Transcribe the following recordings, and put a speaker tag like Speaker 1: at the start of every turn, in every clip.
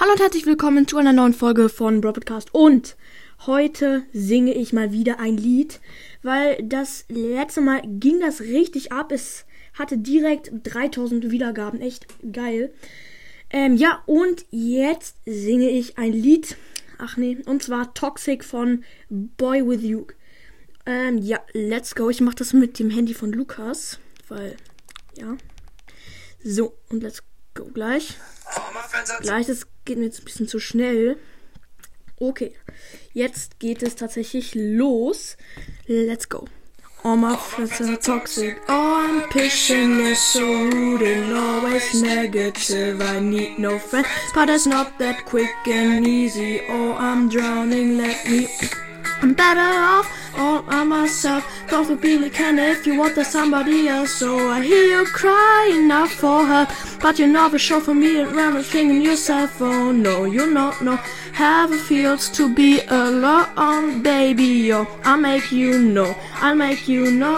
Speaker 1: Hallo und herzlich willkommen zu einer neuen Folge von Broadcast. Und heute singe ich mal wieder ein Lied, weil das letzte Mal ging das richtig ab. Es hatte direkt 3000 Wiedergaben. Echt geil. Ähm, ja, und jetzt singe ich ein Lied. Ach nee, und zwar Toxic von Boy With You. Ähm, ja, let's go. Ich mache das mit dem Handy von Lukas, weil, ja. So, und let's go gleich. Gleich, das geht mir jetzt ein bisschen zu schnell. Okay, jetzt geht es tatsächlich los. Let's go. All my friends are toxic. Oh, I'm passionless, so rude and always negative. I need no friend, but it's not that quick and easy. Oh, I'm drowning, let me. I'm better off by myself. Don't feel really can if you want somebody else. So I hear you crying out for help, but you're never sure for me and rather thinking yourself. Oh no, you're not know Have it feels to be alone, baby. Yo, I'll make you know. I'll make you know.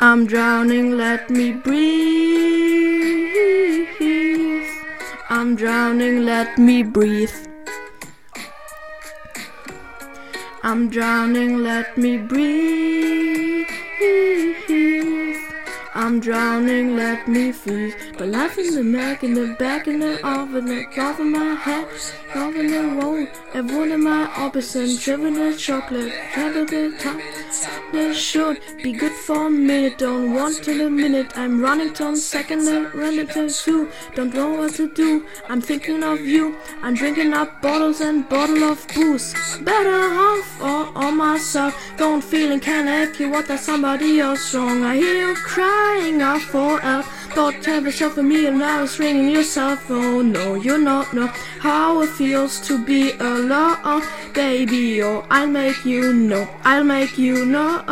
Speaker 1: I'm drowning, let me breathe. I'm drowning, let me breathe. I'm drowning, let me breathe. I'm drowning, let me freeze. But life in the neck, in the back, in the off, in the top of my head, off in the road. And one of my opposite, driven the chocolate, travel the top. This should be good for a minute, don't want till a minute. I'm running to second and to two. Don't know what to do. I'm thinking of you. I'm drinking up bottles and bottle of booze. Better off all on myself. Don't feeling can if you want that somebody else wrong. I hear you crying out for help. Thought have yourself for me and I was ringing your cell phone. Oh, no, you not know how it feels to be alone, baby. Oh, I'll make you know. I'll make you know.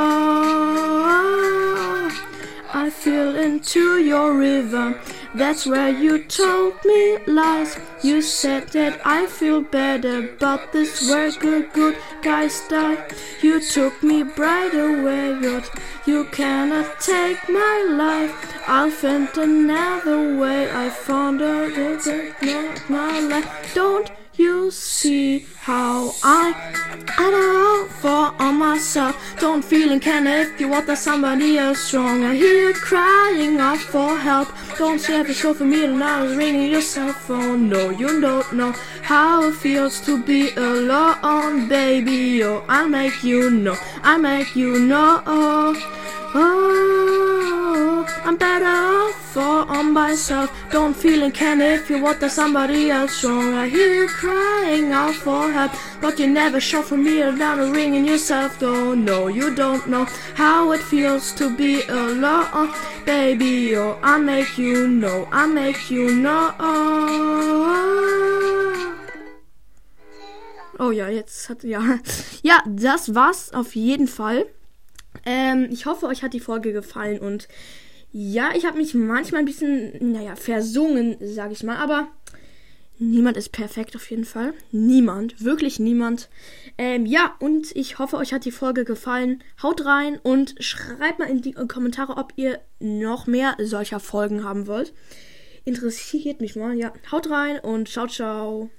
Speaker 1: I feel into your river. That's where you told me lies. You said that I feel better, but this where good, good guys die. You took me bright away, but you cannot take my life. I'll find another way. I found out that not my life. Don't you see how I I don't for on myself? Don't feeling can if you want that somebody else strong. I hear you crying out for help. Don't you have a show for me and I was ringing your cell phone. No, you don't know how it feels to be alone, baby. Oh, I'll make you know. I'll make you know. Oh, oh. I'm better off on myself. Don't feeling can if you want that somebody else wrong. I hear you crying out for help, but you never show for me and now the ringing yourself. Oh no, you don't know how it feels to be alone, baby. Oh, I make you know, I make you know. Oh ja, jetzt hat ja. Ja, das war's auf jeden Fall. Ähm, ich hoffe, euch hat die Folge gefallen und ja, ich habe mich manchmal ein bisschen, naja, versungen, sag ich mal, aber niemand ist perfekt auf jeden Fall. Niemand, wirklich niemand. Ähm, ja, und ich hoffe, euch hat die Folge gefallen. Haut rein und schreibt mal in die Kommentare, ob ihr noch mehr solcher Folgen haben wollt. Interessiert mich mal, ja. Haut rein und ciao, ciao.